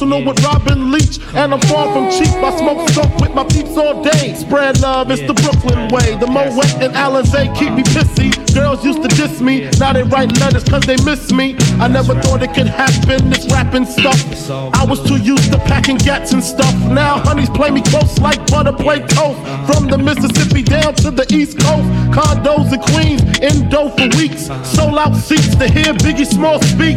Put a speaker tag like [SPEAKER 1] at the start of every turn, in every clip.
[SPEAKER 1] Personal with Robin Leach. And I'm far from cheap. I smoke dope with my peeps all day. Spread love, it's the Brooklyn way. The Moet and Alizé keep me pissy. Girls used to diss me, now they write letters cause they miss me. I never thought it could happen, this rapping stuff. I was too used to packing gats and stuff. Now honeys play me close like butter play toast. From the Mississippi down to the East Coast. Condos in Queens, in dough for weeks. Sold out seats to hear Biggie Small speak.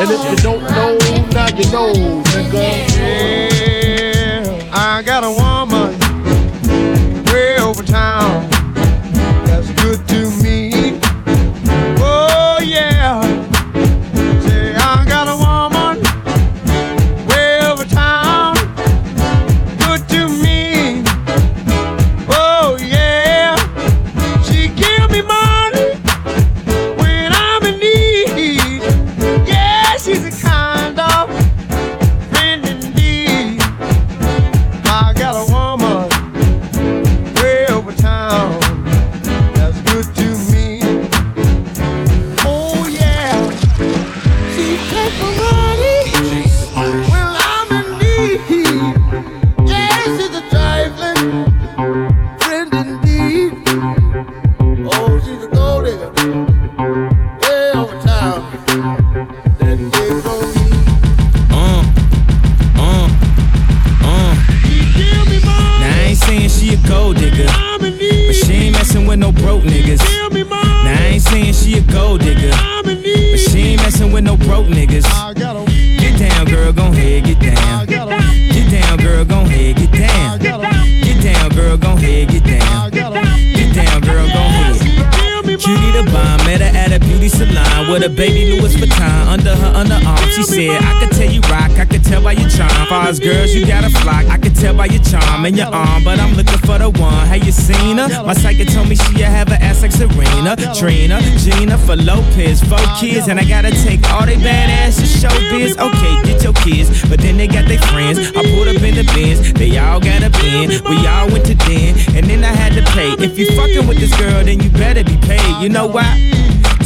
[SPEAKER 1] And if you don't know, now you know, nigga.
[SPEAKER 2] Yeah, I got a woman I
[SPEAKER 3] gotta take all they badass to show biz. Okay, get your kids, but then they got their friends. I pulled up in the bins, they all got a bin. We all went to den, and then I had to pay. If you fucking with this girl, then you better be paid. You know why?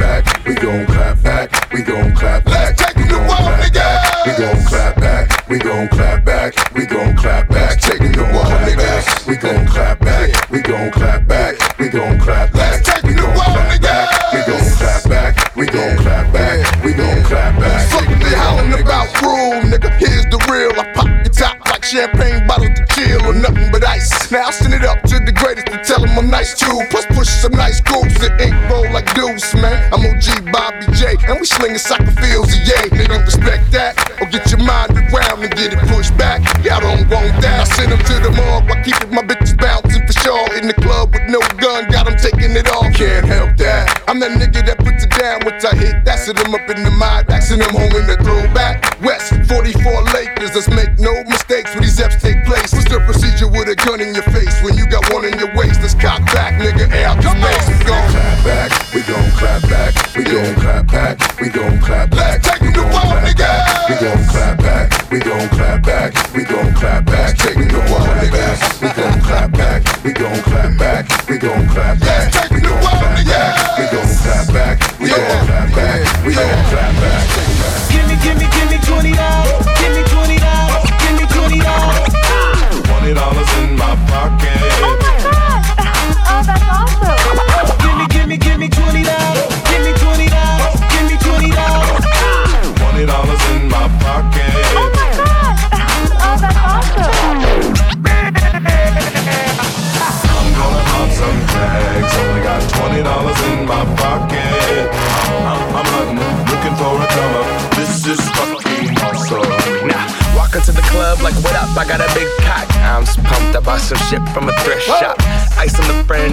[SPEAKER 3] back, we gon' clap back, we
[SPEAKER 4] gon' clap back.
[SPEAKER 5] Let's take we gon' clap back, we gon' clap
[SPEAKER 4] back, we gon' clap back, we gon' clap back.
[SPEAKER 5] Take we gon' clap back, we
[SPEAKER 4] gon' clap back, we gon' clap back, we gon' clap back. Let's take
[SPEAKER 5] we gon' clap back, we gon' clap
[SPEAKER 4] back, we gon' clap back, we gon' clap back. Something they howling about
[SPEAKER 5] room, nigga with ice. Now I send it up to the greatest to tell him I'm nice too. Plus push some nice groups that ain't roll like deuce, man. I'm OG Bobby J, and we slinging soccer fields, yeah. Nigga, respect that, or get your mind around and get it pushed back. Y'all don't want that. I send them to the morgue while keeping my bitches bouncing for sure. In the club with no gun, got them taking it off. Can't help. I'm that nigga that puts it down once I hit. That's it, I'm up in the mind, axing them home in the throwback. West 44 Lakers, let's make no mistakes when these F's take place. What's the procedure with a gun in your face when you got one in your waist? Let's cock back, nigga, out the space. We gon' clap back, we gon' clap back, we gon' clap back, we gon' clap back. Take them to war, nigga. We gon' clap back, we gon' clap back, we gon' clap back, take them to war, nigga. We gon' clap back, we gon' clap back, we gon' clap back, we gon' we gon' clap back, we gon' clap back.
[SPEAKER 6] Give me, give me, give me twenty dollars. Give me twenty dollars. Give me twenty dollars.
[SPEAKER 7] Twenty dollars in my pocket.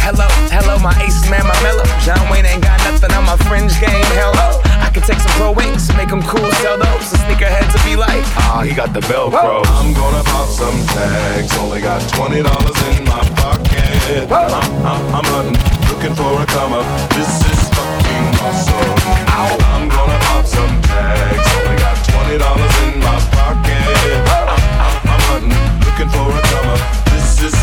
[SPEAKER 8] Hello, hello, my ace man, my mellow. John Wayne ain't got nothing on my fringe game. Hello, I can take some pro wings, make them cool, sell those. A sneakerhead to be like, ah, he got the Velcro.
[SPEAKER 7] I'm gonna pop some tags. Only got twenty dollars in my pocket. I'm, I'm, I'm hunting, looking for a come up. This is fucking awesome. I'm gonna pop some tags. Only got twenty dollars in my pocket. I'm, I'm, I'm hunting, looking for a come up. This is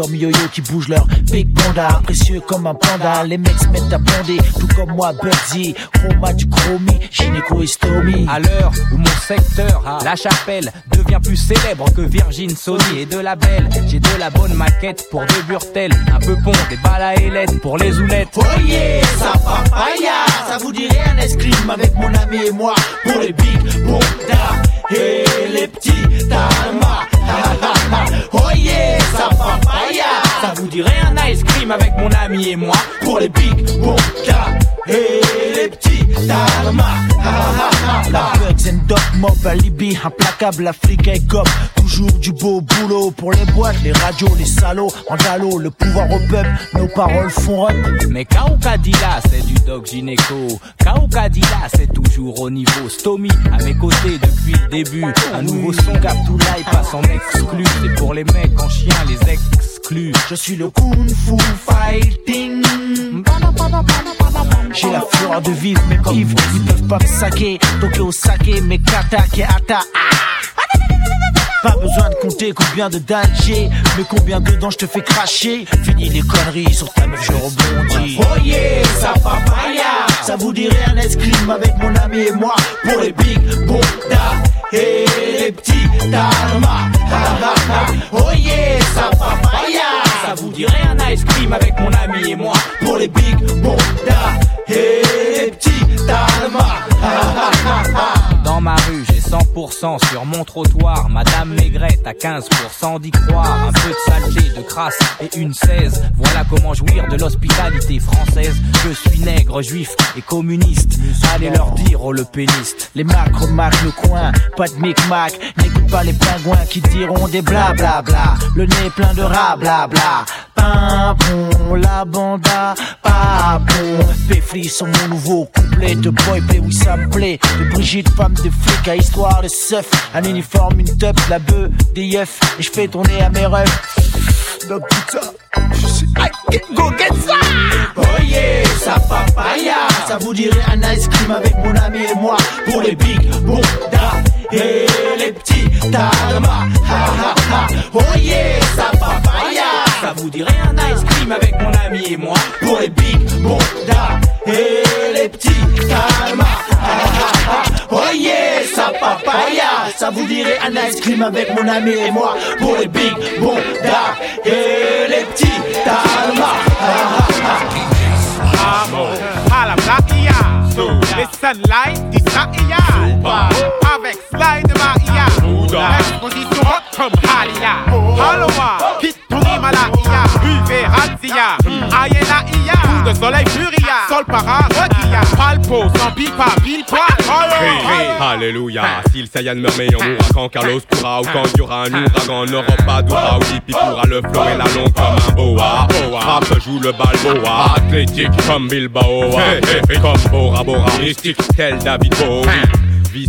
[SPEAKER 9] comme yo-yo qui bougent leur big panda, précieux comme un panda. Les mecs se mettent à bander, tout comme moi, Bugsy, chroma du chromie, gynéco estomie.
[SPEAKER 6] À l'heure où mon secteur, la chapelle, devient plus célèbre que Virgin, Sony et de la belle, j'ai de la bonne maquette pour deux burtels, un peu pont, des balles à ailettes pour les oulettes.
[SPEAKER 9] Voyez, ça papaya, ça vous dirait un escrime avec mon ami et moi pour les big bondas et les petits talmas.
[SPEAKER 6] Dirait un ice cream avec mon ami et moi
[SPEAKER 9] pour les big bondas et les petits La Bugs and Doc Mob, alibi, implacable, Africain et cop. Toujours du beau boulot pour les boîtes, les radios, les salauds. En galop, le pouvoir au peuple, nos paroles font up.
[SPEAKER 6] Mais Kaukadila, c'est du dog gynéco. Kaukadila, c'est toujours au niveau. Stomy, à mes côtés depuis le début. Un nouveau son Gaptoulaï passe en exclu. C'est pour les mecs en chien, les exclus.
[SPEAKER 9] Je suis le kung fu fighting. J'ai la fleur de vivre, mes kiffs, ils peuvent pas me saquer. Tokyo saké, mes kata, ke ata. ah. Pas besoin de compter combien de dates j'ai, mais combien dedans je te fais cracher. Fini les conneries, sur ta meuf je rebondis. Oh yeah, ça papaya, ça vous dirait un escrime avec mon ami et moi pour les big bondas et les petits talmas. Oh yeah, ça papaya,
[SPEAKER 6] Ça vous dirait un ice cream avec mon ami et moi
[SPEAKER 9] pour les big bondas et les petits.
[SPEAKER 6] Dans ma rue, 100% sur mon trottoir. Madame Maigrette à 15% d'y croire. Un peu de saleté, de crasse et une 16. Voilà comment jouir de l'hospitalité française. Je suis nègre, juif et communiste. Allez leur dire, oh le péniste.
[SPEAKER 9] Les Macs remarquent le coin, pas de micmac. N'écoute pas les pingouins qui diront des blablabla. Le nez plein de rats, blabla. Pimpon, la banda, papon. Péfli sur mon nouveau couplet. De boy play, oui ça me plaît. De Brigitte, femme de flic à histoire de seuf. Un uniforme, une top, la bœuf, des yeufs. Et je fais tourner à mes rêves. Donc putain, je suis I go get ça! Oh yeah, ça papaya Ça vous dirait un ice cream avec mon ami et moi. Pour les big bondas et les petits talmas Ha ha ha. Oh yeah, ça papaya
[SPEAKER 6] Ça vous dirait un ice cream avec mon ami et moi.
[SPEAKER 9] Pour les big bondas Ça vous dirait un ice cream avec mon ami et moi Pour les big bondas et les petits talmas
[SPEAKER 10] Amo, à la Maia. Les sunlight d'Israël. Avec slide Maia. Exposition rock comme Halia. Haloa, Pitoni Malaia. Uve Razia. Ayena Ia. Coup de soleil Furia. Sol para Sans pile poil.
[SPEAKER 11] Hey, hey, Alléluia, si le Saiyan meurt mais on mourra quand Carlos pourra ou quand il y aura un ouragan, n'aura pas d'aura ou Dipi pourra le flot et la longue comme un boa. Rap joue le balboa, athlétique comme Bilbao, comme Bora Bora, mystique tel David Bowie. Vie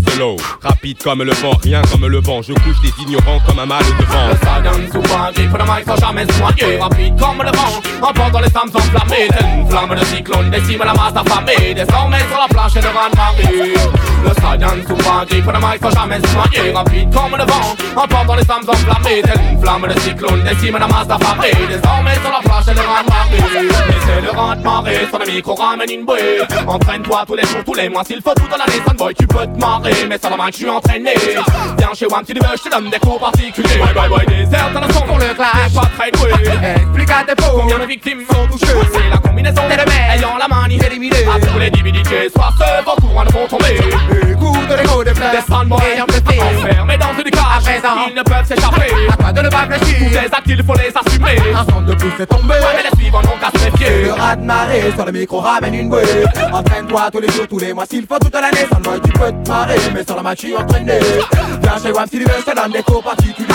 [SPEAKER 11] rapide comme le vent, rien comme le vent. Je couche des ignorants comme un mal de vent.
[SPEAKER 12] Le Saiyan souvent grippe le mic sans jamais noyer. Rapide comme le vent, emportant les flammes enflammées. Telle une flamme de cyclone décime la masse affamée. Désormais sur la planche et le rang Le Saiyan souvent grippe le mic sans jamais noyer. Rapide comme le vent, emportant les flammes enflammées. Telle une flamme de cyclone décime la masse affamée. Désormais sur la planche et le rang Mais c'est le rang marée, sur le micro ramène une bouée. Entraîne-toi tous les jours, tous les mois S'il faut tout dans l'année, boy tu peux te marrer Mais la main que je suis entraîné. Viens chez si tu veux, je te donne des cours particuliers. Boy, boy, boy, désert dans le son pour le clash T'es pas très doué. Explique à tes pauvres combien de victimes sont touchées. C'est la combinaison des remèdes Ayant la manie éliminée À tous les divinités Soir ce vent courant ne vont tomber Écoute les mots de fleurs Des fanboys ayant blessé. Enfermés dans une cage. À présent Ils ne peuvent s'échapper. À toi de ne pas fléchir. Tous les actes il faut les assumer. Un centre de plus est tombé. Ouais mais les suivants n'ont qu'à se méfier. Le rat de marée sur le micro ramène une bouée. Entraîne-toi tous les jours, tous les mois, s'il faut toute l'année. Sans le tu peux te marrer, mais sur la match, tu entraîné. Viens chez Wam, si tu veux, je te donne des cours particuliers.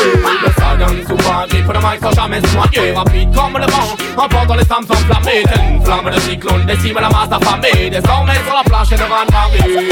[SPEAKER 12] Le stallion souvent grippe, le mic sans jamais soigner. Rapide comme le vent, emportant les flammes enflammées. Telle une flamme de cyclone, décime la masse affamée. Désormais sur la planche et le rang Marie.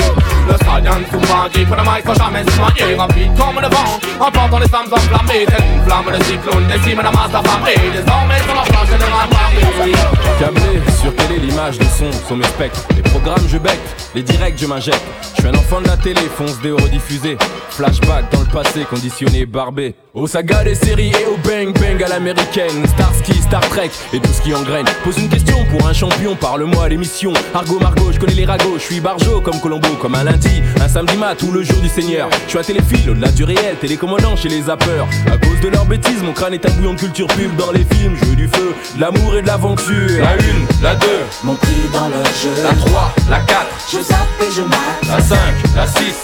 [SPEAKER 12] Le stallion souvent grippe, le mic sans jamais soigner. Rapide comme le vent, emportant les flammes enflammées. Telle une flamme de cyclone, décime la masse affamée. Désormais sur la planche et le rang Marie.
[SPEAKER 13] Câblé, sur est l'image, les sons sont mes spectres. Les programmes, je bec, les directs, je m'injecte. Je suis un enfant de la télé, fonce des rediffusés. Flashback dans le passé, conditionné, barbé. Aux sagas des séries et au bang bang à l'américaine. Starsky, Star Trek et tout ce qui engraine. Pose une question pour un champion, parle-moi l'émission. Argo Margot, je connais les ragots, je suis barjo comme Colombo, comme un lundi, un samedi mat ou le jour du Seigneur. Je suis à téléphile, au-delà du réel, télécommandant chez les zappeurs. À cause de leurs bêtises, mon crâne est un bouillon de culture pub dans les films. Je veux du feu, de l'amour et de l'aventure. La une, la deux,
[SPEAKER 14] Mon prix dans le jeu.
[SPEAKER 13] la 3, la 4,
[SPEAKER 14] Je zappe et je mate.
[SPEAKER 13] la 5, la 6.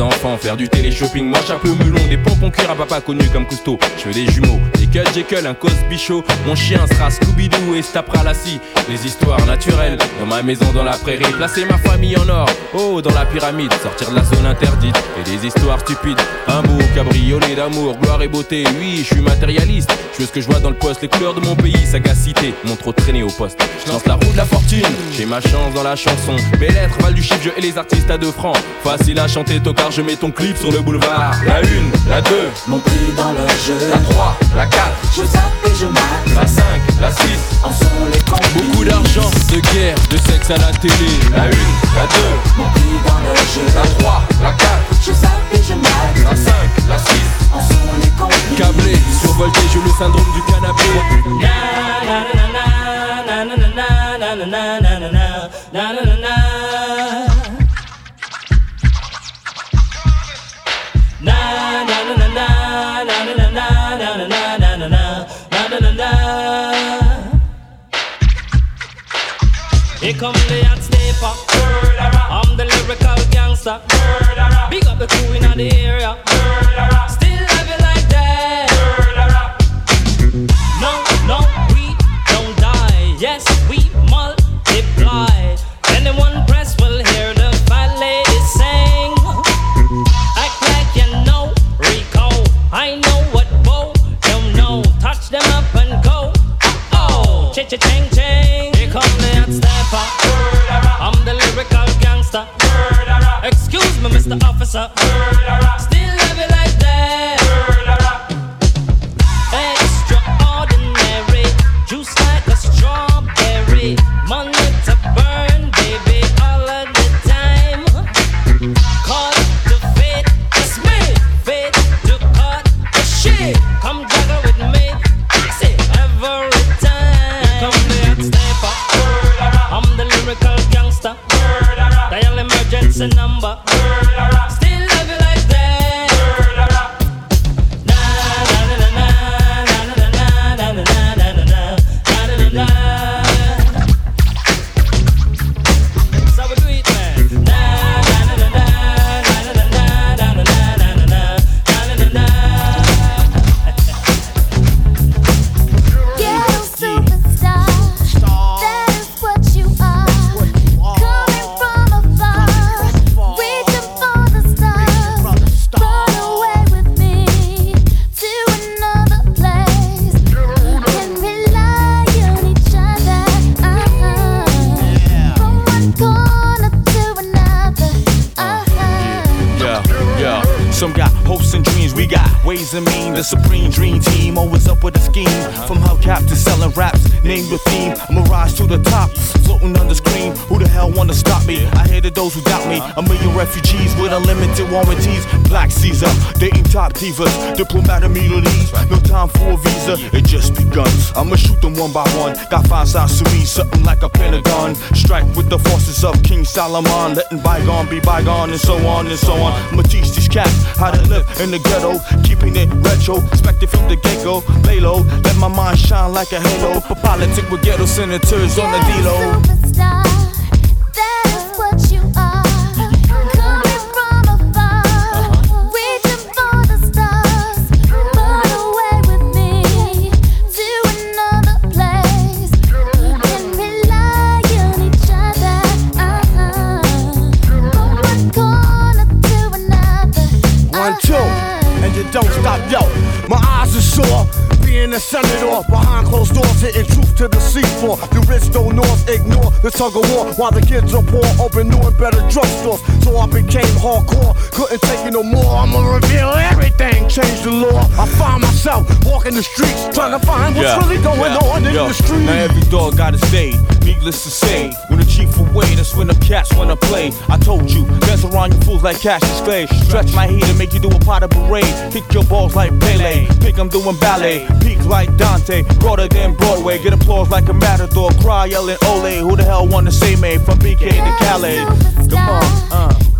[SPEAKER 13] enfants, faire du télé-shopping. Moi, chapeau melon, des pompons cuir à papa connu comme Cousteau. Je veux des jumeaux, des Cut Jekyll, un Cosby Show. Mon chien sera Scooby-Doo et se tapera la scie. Les histoires naturelles, dans ma maison, dans la prairie. Placer ma famille en or, oh, dans la pyramide. Sortir de la zone interdite et des histoires stupides. Un beau cabriolet d'amour, gloire et beauté. Oui, je suis matérialiste. Je veux ce que je vois dans le poste, les couleurs de mon pays, sagacité. Mon trop traîné au poste. Je lance la roue de la fortune, j'ai ma chance dans la chanson. Mes lettres valent du chiffre, je et les artistes à deux francs. Facile à chanter, je mets ton clip sur le boulevard. La une, la deux,
[SPEAKER 14] Mon prix dans le jeu.
[SPEAKER 13] la 3, la 4,
[SPEAKER 14] Je zappe et je
[SPEAKER 13] la 5, la 6.
[SPEAKER 14] En sont les complices.
[SPEAKER 13] Beaucoup d'argent, de guerre, de sexe à la télé. La une, la 2,
[SPEAKER 14] Mon prix dans le jeu.
[SPEAKER 13] la 3, la 4,
[SPEAKER 14] Je zappe et je
[SPEAKER 13] la 5, la 6.
[SPEAKER 14] En sont les complices.
[SPEAKER 13] Câblé, survolté, j'ai le syndrome du canapé.
[SPEAKER 15] Here come the hot stepper. Murderer. I'm the lyrical gangster. Murderer. Big up the crew in the area. Still
[SPEAKER 16] divas, diplomatic immunities. No time for a visa, it just begun. I'ma shoot them one by one. Got five sides to me, something like a pentagon. Strike with the forces of King Solomon, letting bygone be bygone, and so on and so on. I'ma teach these cats how to live in the ghetto, keeping it retro, expected from the get go. Lay low, let my mind shine like a halo. For politics with ghetto senators on the D-Lo.
[SPEAKER 17] Superstar,
[SPEAKER 2] stop, yo. My eyes are sore. Being a senator behind closed doors, hitting truth to the seafloor. The rich don't north ignore the tug of war while the kids are poor. Open new and better drugstores, so I became hardcore. Couldn't take it no more. I'ma reveal everything, change the law. I find myself walking the streets, trying to find what's really going
[SPEAKER 16] yeah,
[SPEAKER 2] on in
[SPEAKER 16] yo.
[SPEAKER 2] the street.
[SPEAKER 16] Now every dog got its day. Needless to say, when the chief away, that's when the cats wanna play. I told you, dance around you fools like Cassius Clay. Stretch my heat and make you do a pot of parade. Kick your balls like Pele. Think I'm doing ballet. Peak like Dante. Broader than Broadway. Get applause like a matador. Cry yelling Ole. Who the hell wanna say me from BK to Calais? Come on, uh.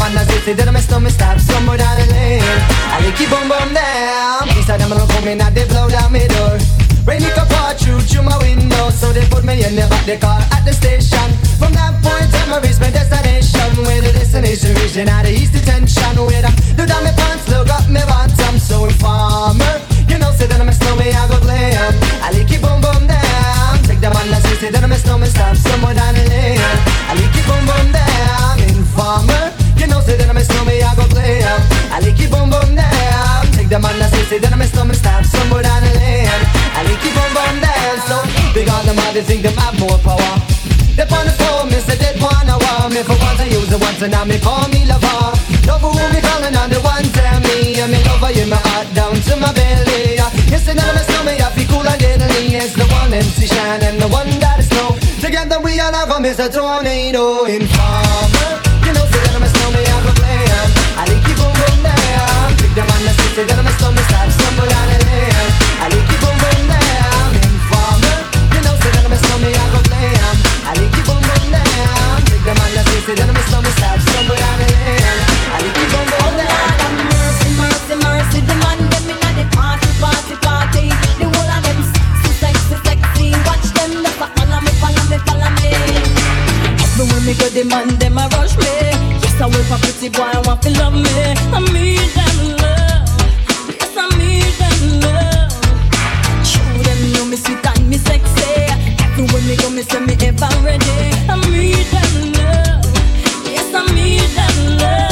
[SPEAKER 18] I'm
[SPEAKER 19] a snowman, stamp somewhere down the lane. I like you boom boom down. He said I'm gonna come in and they blow down my door. Rain it apart through through my window, so they put me in the back the car at the station. From that point on, I reached my destination. Where the destination region out of east detention. Where I do down my pants, look up my bottom. So informer, you know, say that I'm a snowman, I go glam. I like it boom boom down. Take the man that say, say that I'm a snowman, stop somewhere down the lane. I like it boom boom down. I like it boom boom down. Take the man that say, say that I'm a snowman, stop somewhere down the lane. I like it them all, they think them have more power. They on the phone, me say they wanna war me for once I use it once and now me call me lover. Love who be calling on the one tell me, I'm in love in my heart down to my belly. Yes, and now my stomach, I feel cool and deadly. It's the one MC Shan and the one that is snow. Together we are all have a Mr. Tornado Informer. You boom down. Informer. You know, say that I'm a snowman, I go play 'em. I like you boom boom down. Pick them on the street, say that I'm a snowman, stop stumble down the lane. I like you boom boom down.
[SPEAKER 20] Mercy, mercy, mercy, the man them inna the party, party, party. The whole of them sexy, sexy, sexy. Watch them, they follow me, follow me, follow me. Everywhere me go, the man them a rush me. Yes, I will for pretty boy, I want to love me. I need them me sweet and me sexy. Everywhere me go, me say me ever ready. I need them love. Yes, I need them
[SPEAKER 21] love.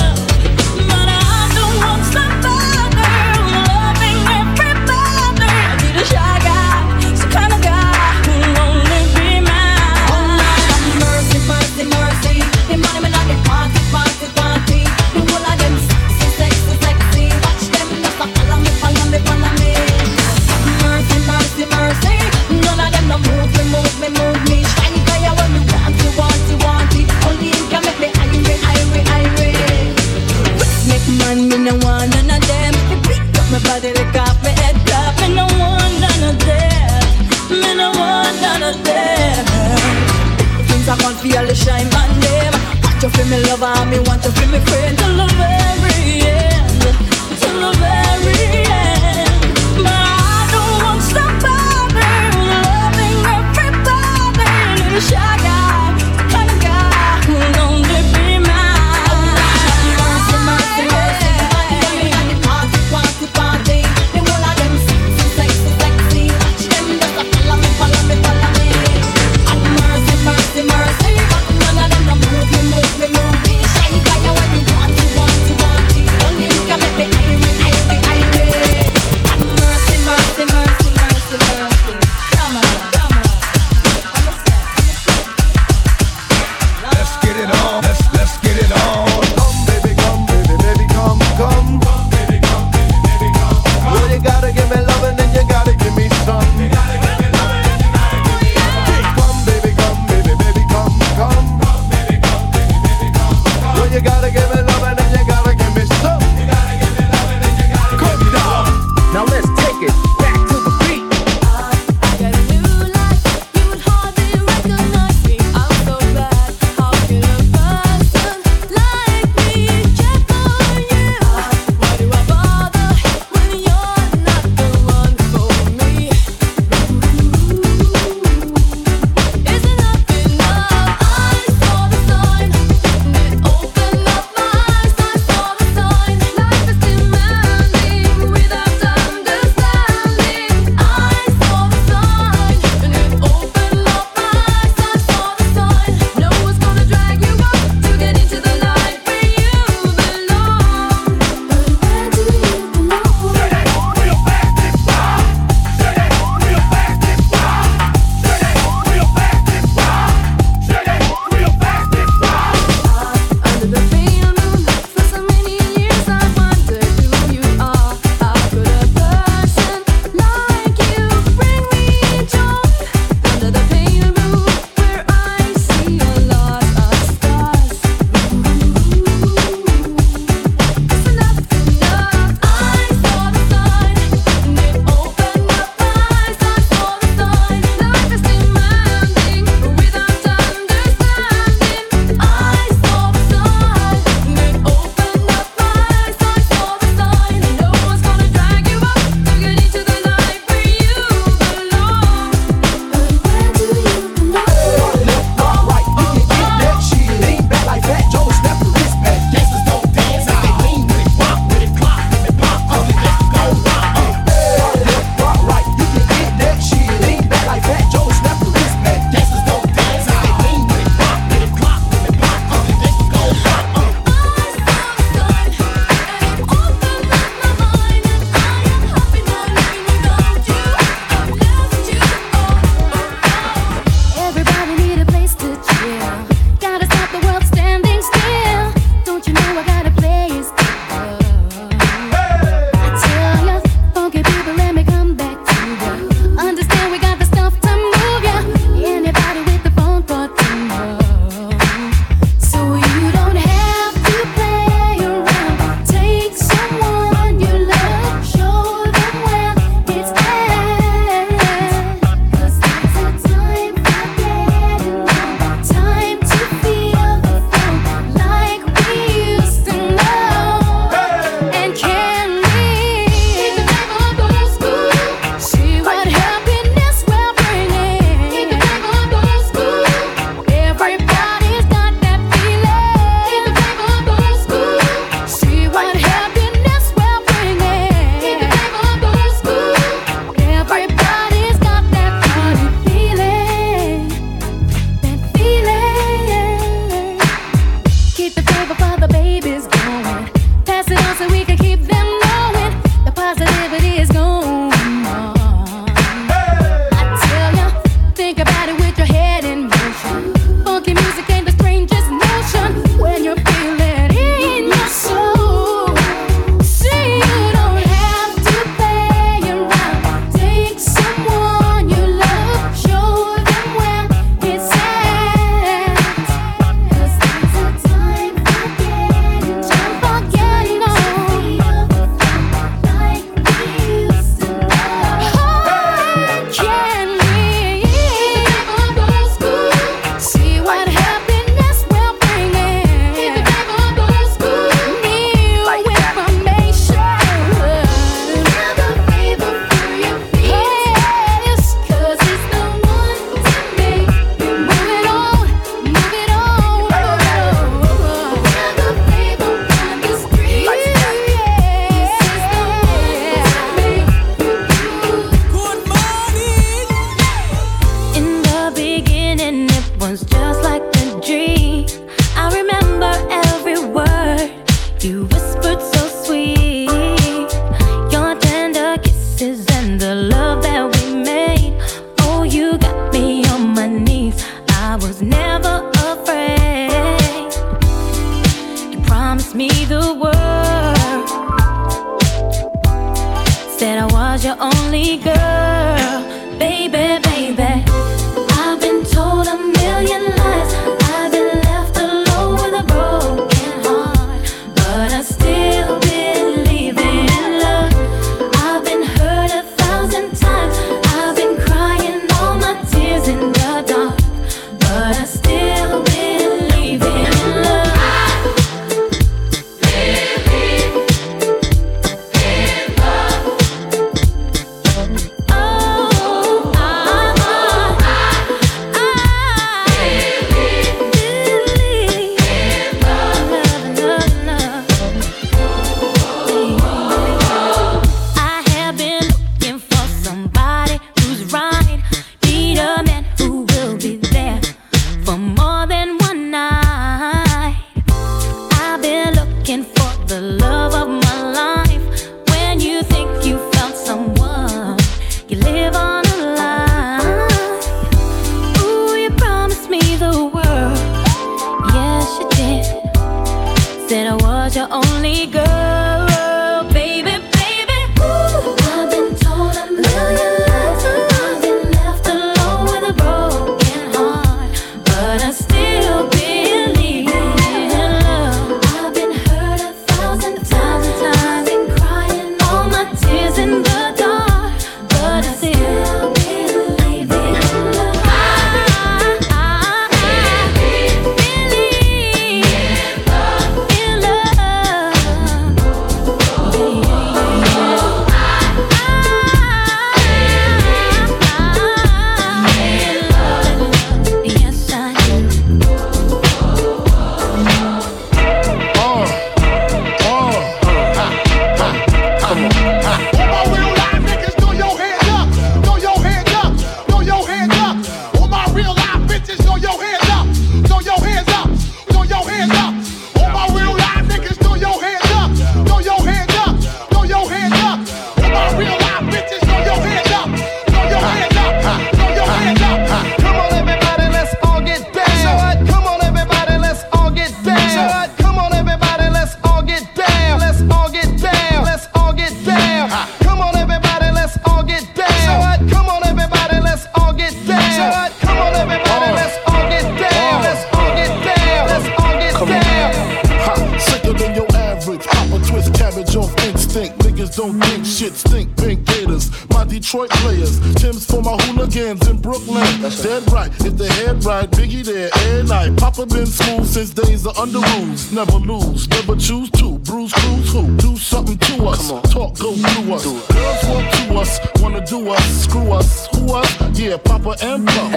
[SPEAKER 1] Detroit players. Tim's for my hooligans in Brooklyn. That's Dead right, if they head right, Biggie there every night. Papa been smooth since days of under rules. Never lose, never choose to. Bruise, cruise, who? Do something to us. Talk, go through us. Girls walk to us, wanna do us, screw us, who us? Yeah, Papa and Pump.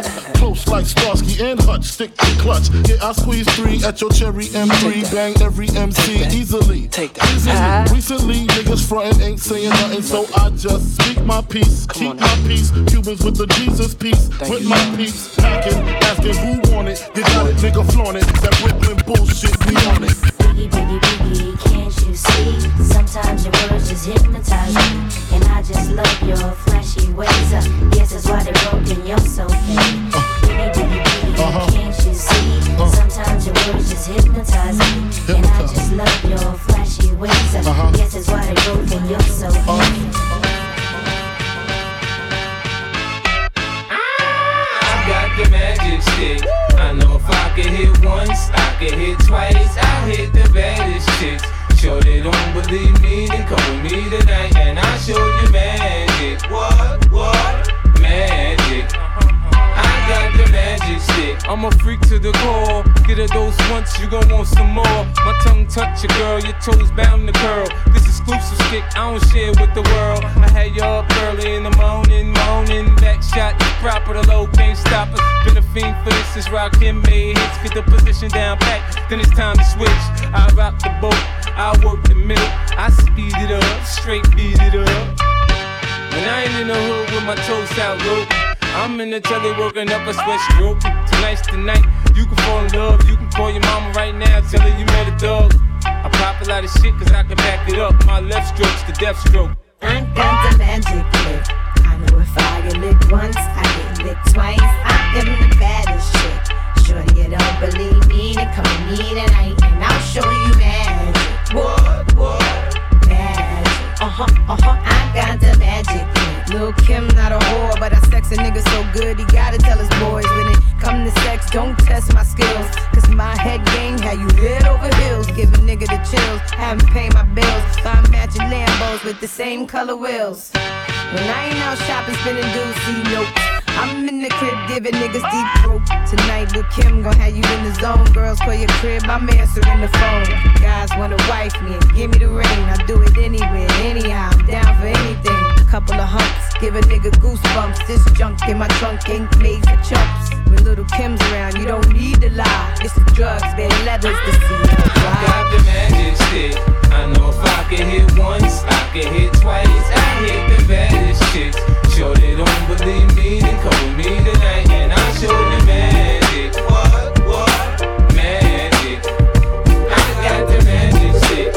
[SPEAKER 1] Close like Starsky and Hutch, stick to clutch. Yeah, I squeeze three at your cherry M3. Bang every MC easily. Take that. Easily. Recently, niggas frontin' ain't saying nothing, so I just speak my peace. Keep my peace. Cubans with the Jesus peace. with my peace. Packing, asking who want it. You got it, nigga, flaunt it. That Brooklyn bullshit, we on it.
[SPEAKER 22] Biggie, biggie, biggie, can't you see? Sometimes your words just hypnotize me. And I just love your flashy ways. Uh, guess that's why they're broken, you're so fake. Ways. Uh, guess that's why they're broken, you're so fake.
[SPEAKER 3] I got the magic stick. I know if I could hit once, I could hit twice. I hit the baddest chicks. Sure they don't believe me, then come with me tonight and I'll show you magic. What? What? Magic. Got the magic stick.
[SPEAKER 23] I'm a freak to the core. Get a dose once, you gon' want some more. My tongue touch your girl, your toes bound to curl. This exclusive stick, I don't share with the world. I had you up early in the morning, moaning. Back shot is proper, the low can't stop us. Been a fiend for this since Rakim made hits. Get the position down pat, then it's time to switch. I rock the boat, I work the middle. I speed it up, straight beat it up. When I ain't in the hood with my toes out low. I'm in the telly working up a sweat stroke. Tonight's the night. You can fall in love. You can call your mama right now. Tell her you met a dog. I pop a lot of shit cause I can back it up. My left stroke's the death stroke.
[SPEAKER 22] I got the magic lick. I know if I get licked once, I get licked twice. I am the baddest chick. Sure you don't believe me, then come with me tonight and I'll show you magic. What? What? Magic. Uh huh. Uh huh. I got the Lil' Kim not a whore, but I sex a nigga so good he gotta tell his boys when it come to sex, don't test my skills. Cause my head game, how you head over hills, Give a nigga the chills, haven't paid my bills. Buy matching Lambos with the same color wheels. When I ain't out shopping, spending dudes, see. I'm in the crib giving niggas deep throat. Tonight with Kim gon' have you in the zone. Girls call your crib, I'm answering the phone. Guys wanna wife me and give me the ring. I do it anywhere, anyhow. I'm down for anything. A couple of humps, give a nigga goosebumps. This junk in my trunk ain't made for chumps. When little Kim's around, you don't need to lie. It's the drugs, bad leathers, the sea.
[SPEAKER 24] Got the magic stick. I know if I can hit once, I can hit twice. I hit the baddest chicks. Sure they don't believe me, then call me tonight and I show the magic. What? What? Magic. I got the magic stick.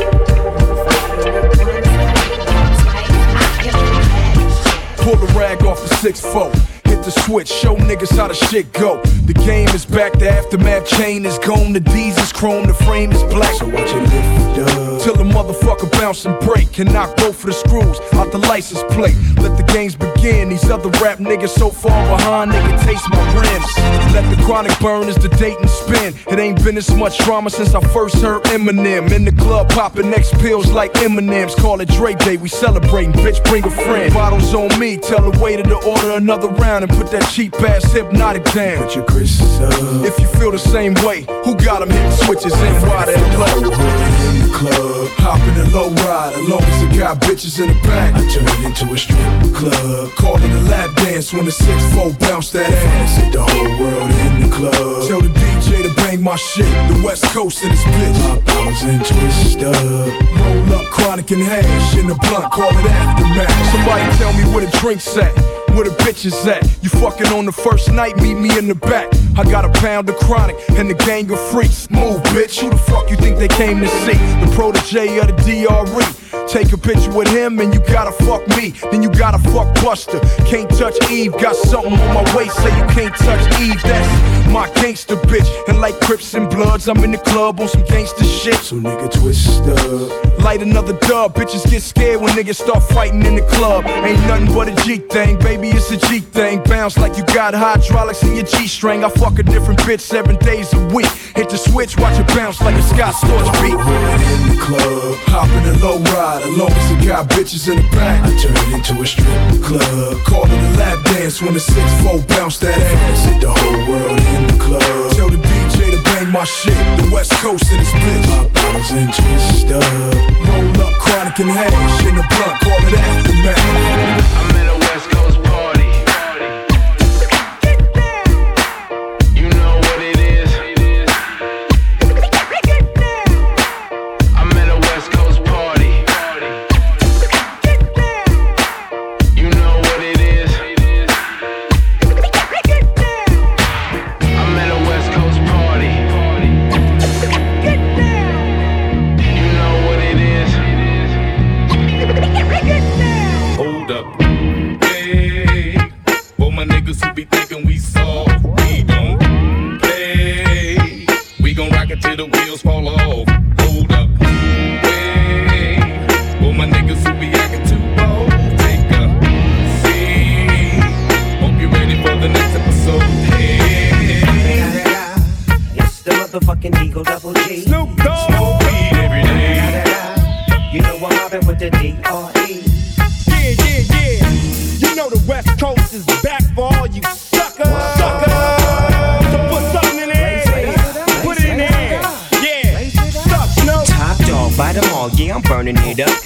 [SPEAKER 25] Pull the rag off the six foot. Hit the switch, show niggas how the shit go. The game is back, the aftermath chain is gone. The D's is chrome, the frame is black. So watch it lift up. Till the motherfucker bounce and break. And knock both of the screws out the license plate. Let the games begin. These other rap niggas so far behind, they can taste my rims. Let the chronic burn as the date and spin. It ain't been this much drama since I first heard Eminem. In the club, popping next pills like M&M's. Call it Dre Day, we celebrating. Bitch, bring a friend. Bottles on me, tell the waiter to order another round and put that cheap ass hypnotic down. Put your Chris up. If you feel the same way, who got them hitting switches and why they low? Club, hop in a low ride, as long as it got bitches in the back. I turn it into a strip club. Call it a lap dance when the 6-4 bounce that ass. Hit the whole world in the club. Tell the DJ to bang my shit, the West Coast in this bitch. My powers and twist up. Roll up chronic and hash in the blunt, call it aftermath. Somebody tell me where the drinks at. Where the bitches at? You fucking on the first night, meet me in the back. I got a pound of chronic and the gang of freaks. Move, bitch. Who the fuck you think they came to see? The protege of the DRE. Take a picture with him and you gotta fuck me. Then you gotta fuck Buster. Can't touch Eve. Got something on my waist, say you can't touch Eve. That's my gangster bitch. And like Crips and Bloods, I'm in the club on some gangster shit. So nigga twist up. Light another dub. Bitches get scared when niggas start fighting in the club. Ain't nothing but a G thing, baby. It's a G thing. Bounce like you got hydraulics in your G string. I fuck a different bitch seven days a week. Hit the switch, watch it bounce like a Scott Storch beat. In the club, hop in a low ride, as long as it got bitches in the back. I turn it into a strip club. Call it a lap dance when the 6-4 bounce that ass. Hit the whole world in the club. Tell the DJ to bang my shit, the West Coast in this bitch. My powers and twist up. Roll up chronic and hash in the blunt, call it aftermath.
[SPEAKER 24] I'm at a
[SPEAKER 26] burning it up.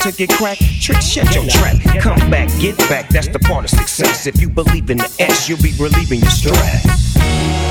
[SPEAKER 26] to get cracked, trick, shut your trap. Come back, get back, that's the part of success. If you believe in the S, you'll be relieving your stress.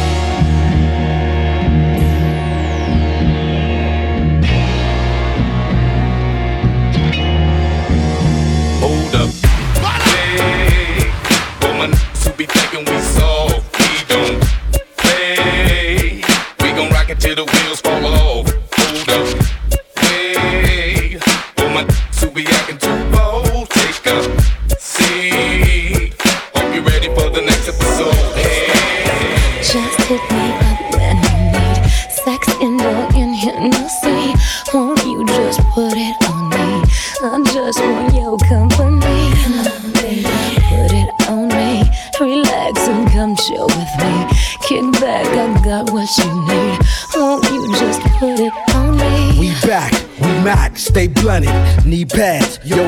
[SPEAKER 27] Pads, yo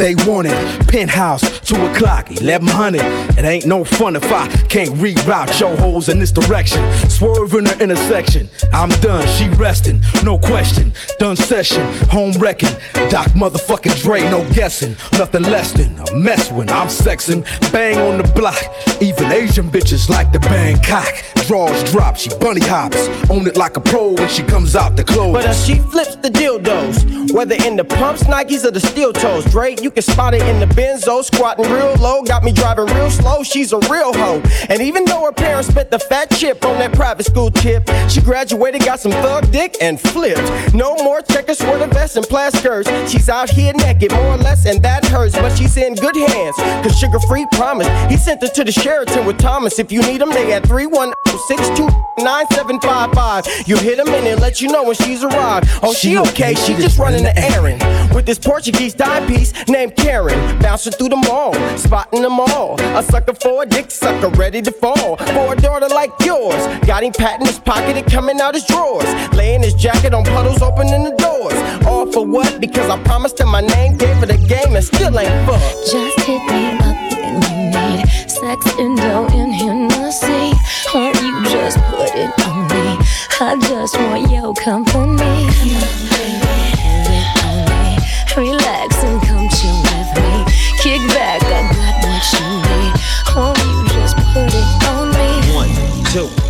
[SPEAKER 27] they want it. Penthouse, 2 o'clock, 1100. It ain't no fun if I can't reroute your holes in this direction. Swerve in the intersection. I'm done, she resting, no question. Done session, home wrecking. Doc motherfucking Dre, no guessing. Nothing less than a mess when I'm sexing. Bang on the block. Even Asian bitches like the Bangkok. Draws drop, she bunny hops. Own it like a pro when she comes out the clothes.
[SPEAKER 28] But as she flips the dildos, whether in the pumps, Nikes, or the steel toes. Dre, you can spot it in the Benzo, squatting real low, got me driving real slow. She's a real hoe, and even though her parents spent the fat chip on that private school tip, she graduated, got some thug dick, and flipped. No more checkers, sweater vests, and plaid skirts. She's out here naked, more or less, and that hurts, but she's in good hands. Cause Sugar Free promised he sent her to the Sheraton with Thomas. If you need him, they at 310-629-9755. You hit him and they let you know when she's arrived. Oh, she okay, she just running the errand. With this Portuguese dime piece named Karen. Bouncing through the mall, spotting them all. A sucker for a dick sucker, ready to fall. For a daughter like yours. Got him patting his pocket and coming out his drawers. Laying his jacket on puddles, opening the doors. All for what? Because I promised him my name, gave her the game, and still ain't fucked.
[SPEAKER 21] Just hit me up when you need sex and dough in Hennessy. Won't you just put it on me? I just want your company. It on. Relax and come chill with me. Kick back, I got what you need. Won't you just put it on me?
[SPEAKER 26] One, two,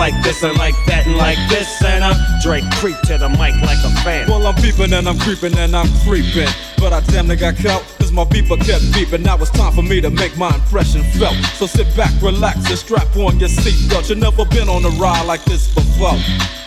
[SPEAKER 26] this and like that and like this and uh, Drake creep to the mic like a fan.
[SPEAKER 29] Well, I'm peeping and I'm creeping and I'm creeping. But I damn near got caught, cause my beeper kept beeping. Now it's time for me to make my impression felt. So sit back, relax, and strap on your seatbelt. You've never been on a ride like this before.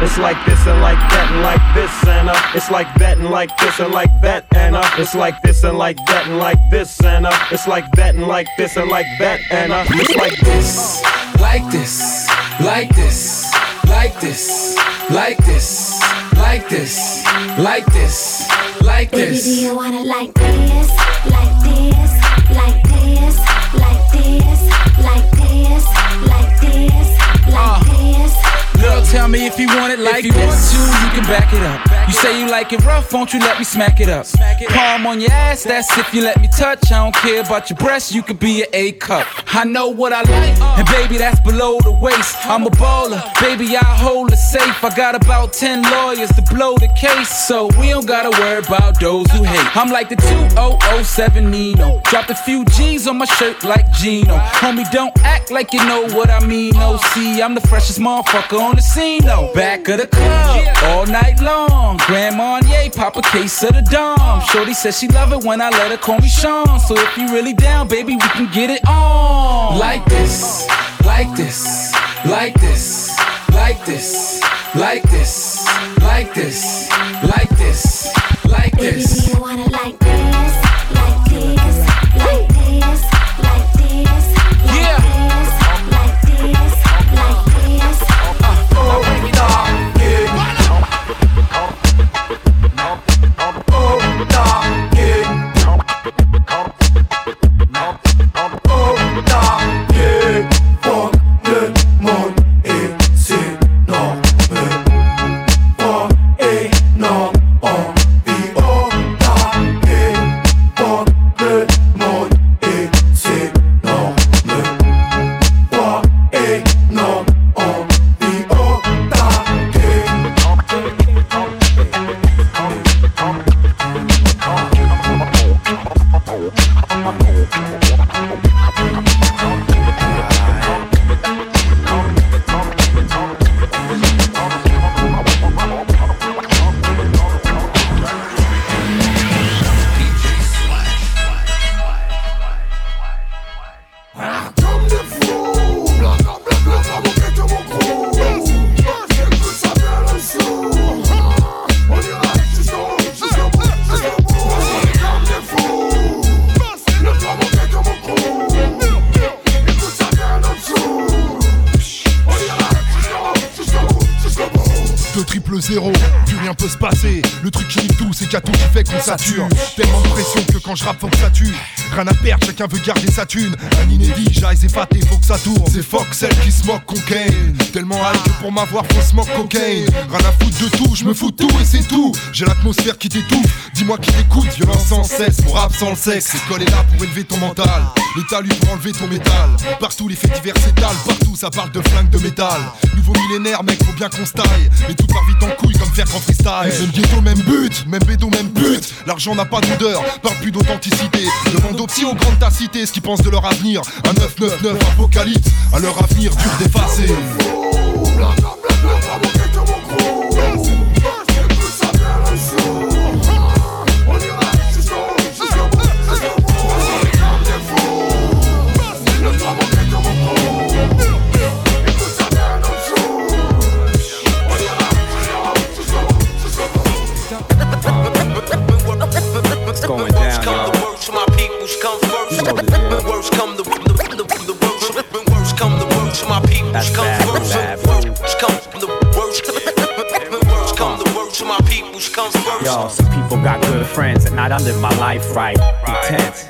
[SPEAKER 26] It's like this and like that and like this and uh, it's like that and like this and like that and uh, it's like this and like that and like this and uh, it's like that and like this and like that and uh, it's like this.
[SPEAKER 16] like this, like this, like this, like this, like this, like this, like
[SPEAKER 21] Baby, do you wanna like this, like this, like this, like this, like this, like this, like this?
[SPEAKER 16] Girl, tell me if you want it like
[SPEAKER 30] if you
[SPEAKER 16] this.
[SPEAKER 30] want to, you can back it up. You say you like it rough, won't you let me smack it up? Palm on your ass, that's if you let me touch. I don't care about your breasts, you could be an A cup. I know what I like, and baby, that's below the waist. I'm a baller, baby, I hold it safe. I got about 10 lawyers to blow the case, so we don't gotta worry about those who hate. I'm like the 2007 Nino. Dropped a few G's on my shirt like Gino. Homie, don't act like you know what I mean. No, see, I'm the freshest motherfucker on the scene, no. Back of the club, all night long. Grand Marnier, pop a case of the Dom. Shorty says she love it when I let her call me Sean. So if you really down, baby, we can get it on.
[SPEAKER 16] Like this, like this, like this, like this, like this, like this, like this, like
[SPEAKER 21] Baby,
[SPEAKER 16] this.
[SPEAKER 21] do you wanna like this,
[SPEAKER 27] chacun veut garder sa thune. Un inédit, j'aille faté, faut que ça tourne. C'est fuck celle qui se moque cocaine. Tellement high que pour m'avoir, faut smoke cocaine. Rien à foutre de tout, je me fous de tout et c'est tout. J'ai l'atmosphère qui t'étouffe. Dis-moi qui t'écoute, violence sans cesse. Mon rap sans le sexe, l'école est là pour élever ton mental. L'état lui pour enlever ton métal. Partout les faits divers s'étalent, partout ça parle de flingue de métal. Nouveau millénaire, mec, faut bien qu'on se taille. Mais tout part vite en couille comme faire grand freestyle. Même ghetto, même but, même bédo, même but. L'argent n'a pas d'odeur, parle plus d'authenticité. Demande aux petits, aux grandes ta cité ce qu'ils pensent de leur avenir. Un 999 apocalypse, à leur avenir dur d'effacer.
[SPEAKER 31] It's going down, y'all.
[SPEAKER 32] My peoples come first. Worst come the worst. Worst come the worst, my peoples come first. Worst come the worst. When worst come the worst, my peoples come first.
[SPEAKER 31] Yo, some people got good friends, and I done live my life right. Intense.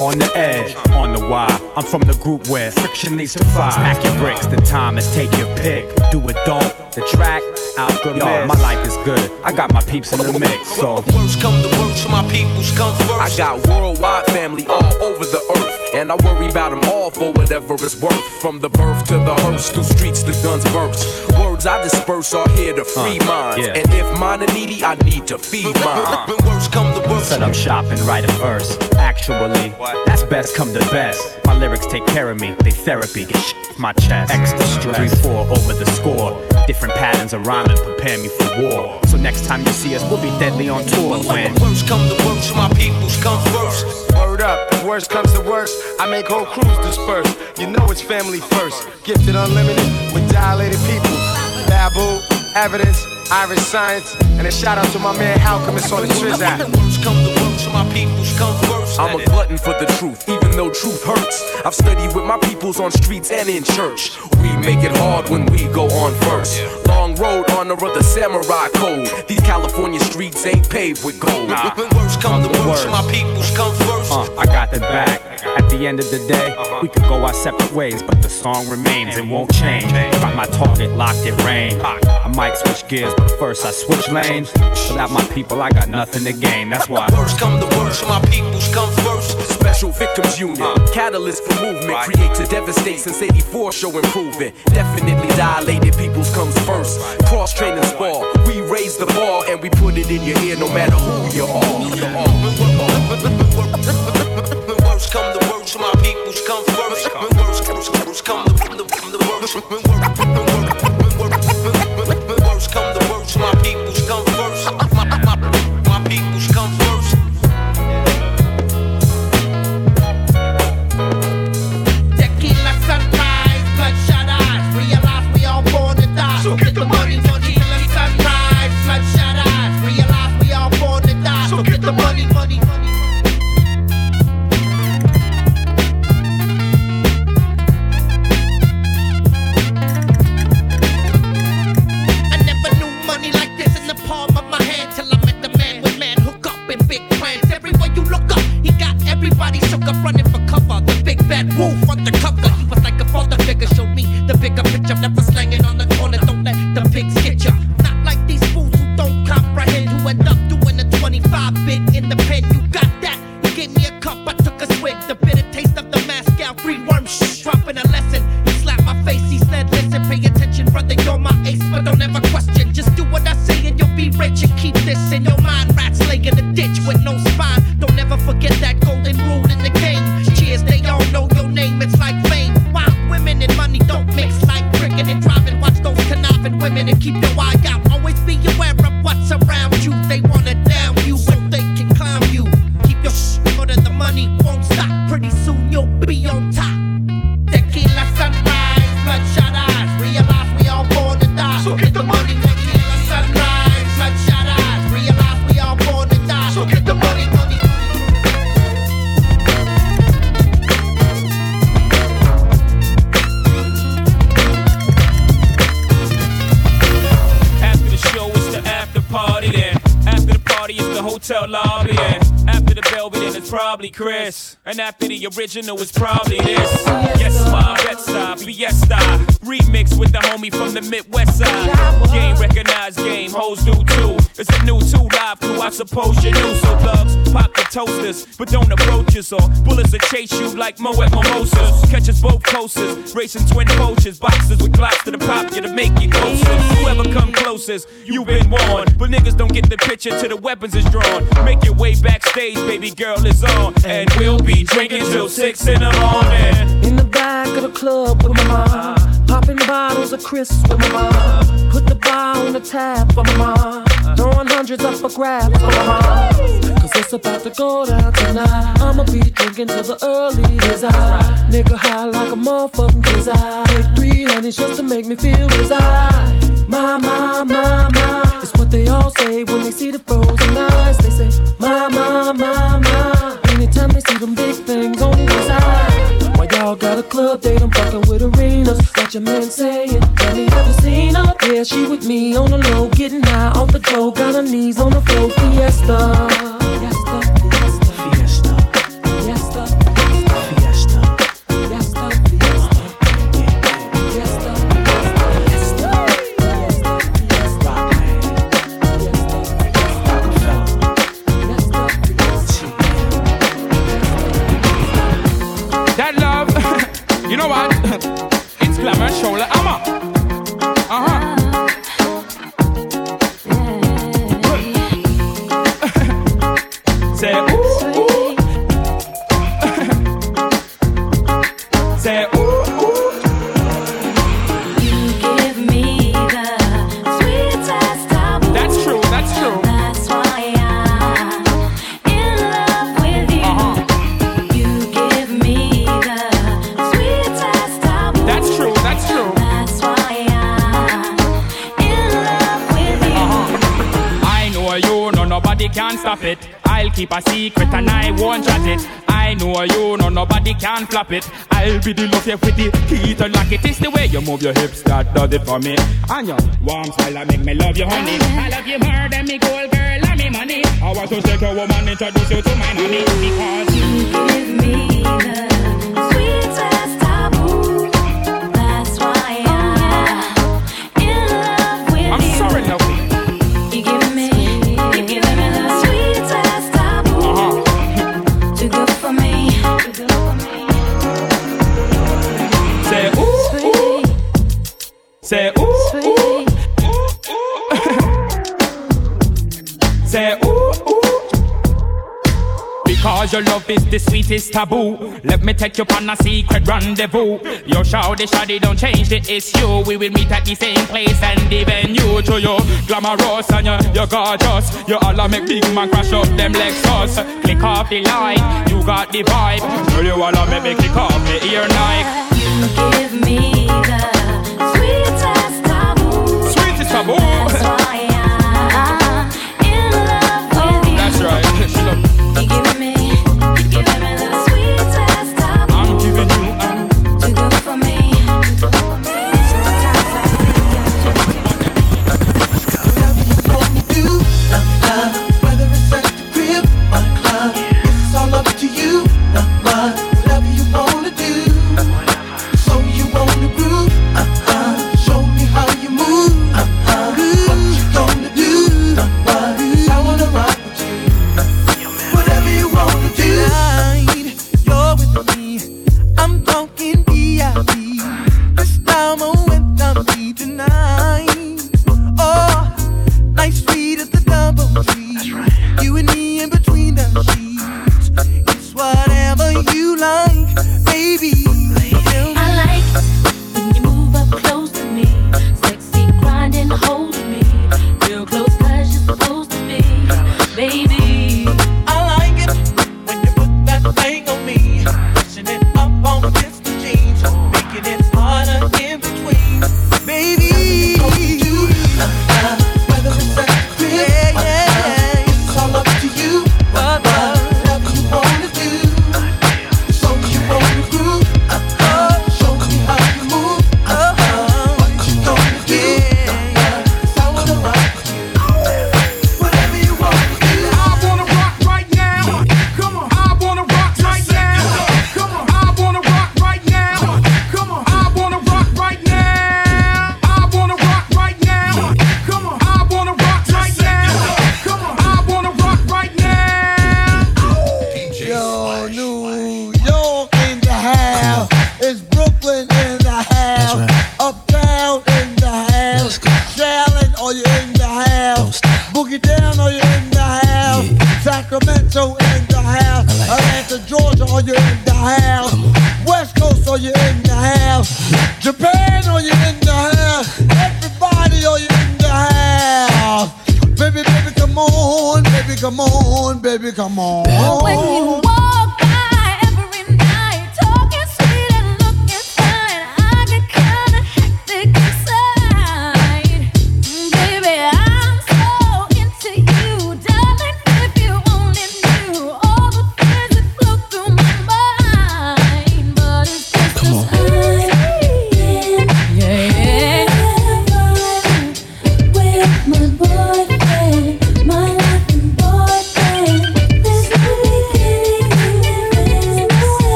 [SPEAKER 31] On the edge, on the wire. I'm from the group where friction leads to fire. Smack your bricks, the time is take your pick. Do it, don't. The track, out good. Yo, my life is good. I got my peeps in the mix, so.
[SPEAKER 32] Worst come the worst, my peoples come first.
[SPEAKER 13] I got worldwide family all over the earth. And I worry about them all for whatever it's worth. From the birth to the hearse, through streets the guns burst. Words I disperse are here to free
[SPEAKER 31] Uh,
[SPEAKER 13] minds.
[SPEAKER 31] yeah.
[SPEAKER 13] And if mine are needy, I need to feed mine.
[SPEAKER 32] When worst come the worst.
[SPEAKER 31] Set up shop and write a verse. Actually, that's best come to best. My lyrics take care of me, they therapy, get shit off my chest. Extra stress, 3 4 over the score. Different patterns of rhyming prepare me for war. So next time you see us, we'll be deadly on tour when.
[SPEAKER 32] Worst come the worst, my peoples come first.
[SPEAKER 2] Word up, if worst comes to worst, I make whole crews disperse. You know it's family first. Gifted unlimited with dilated people. Babu, evidence, Irish science, and a shout out to my man Alchemist on the Triz app.
[SPEAKER 32] Worst come the worst, my peoples come first.
[SPEAKER 13] I'm a glutton for the truth, even though truth hurts. I've studied with my peoples on streets and in church. We make it hard when we go on first. Long road, honor of the samurai code. These California streets ain't paved with gold.
[SPEAKER 32] When worst come the worst, my peoples come first.
[SPEAKER 31] Uh, I got the back. At the end of the day, we could go our separate ways, but the song remains and won't change. Got my target locked in range. I might switch gears, but first I switch lanes. Without my people, I got nothing to gain. That's why.
[SPEAKER 32] Worst come the worst, my peoples come first.
[SPEAKER 13] Special Victims Union, uh. catalyst for movement, create to devastate since 84 show improvement. Definitely dilated peoples comes first. Cross training spar, we raise the bar and we put it in your ear no matter who you are.
[SPEAKER 32] When worst come the worst, my peoples come first. When worst come the, the, the worst. When worst, when worst, when worst,
[SPEAKER 3] original, it's probably bullets that chase you like Mo at Mimosas. Catch us both closest, racing twin poachers. Boxes with glocks to the pop you to make you closer. Whoever come closest, you been warned. But niggas don't get the picture till the weapons is drawn. Make your way backstage, baby girl is on. And we'll be drinking till six in the morning.
[SPEAKER 30] In the back of the club with my mom. Popping bottles of crisps with my mom. Put the bar on the tap for my mom. Throwing hundreds up for grabs for my mom. Cause it's about to go down tonight. I'ma be drinking till the early days. I nigga high like a motherfucking kiss. I take three honeys just to make me feel reside. My, my, my, my. It's what they all say when they see the frozen eyes. They say, my, my, my, my. Your man saying? Have you ever seen her? Yeah, she with me on the low, getting high off the dough. Got her knees on the floor. Fiesta.
[SPEAKER 33] Nobody can flop it. I'll be the love with the heat and lock it. It's the way you move your hips that does it for me. And your warm smile that make me love you, honey. I love you more than me gold girl and me money. I want to take a woman, introduce you to my honey. Because
[SPEAKER 34] you give me
[SPEAKER 33] your love is the sweetest taboo. Let me take you on a secret rendezvous. Your shawty shawty don't change it's you. We will meet at the same place and even you to you. Glamorous and you, you're gorgeous. You all make big man crash up them Lexus. Click off the line, you got the vibe. Girl, you all make me kick off the ear knife.
[SPEAKER 34] Give me the sweetest taboo.
[SPEAKER 33] Sweetest taboo.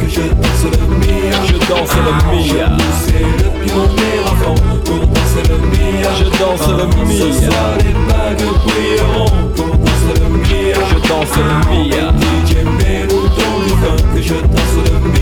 [SPEAKER 35] Que je danse le Mia.
[SPEAKER 13] Je danse le Mia.
[SPEAKER 35] C'est le pour danser le Mia.
[SPEAKER 13] Je danse le Mia.
[SPEAKER 35] Ce soir les bagues brilleront pour danser le Mia.
[SPEAKER 13] Je danse le Mia.
[SPEAKER 35] DJ dans du funk que je danse le Mia.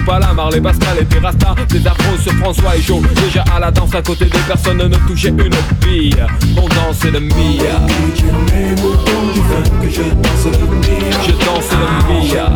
[SPEAKER 13] joue pas la Marley Pascal et Pirasta Des afros sur François et Joe Déjà à la danse à côté des personnes ne touchaient une fille On danse le Mia. Je danse le Mia.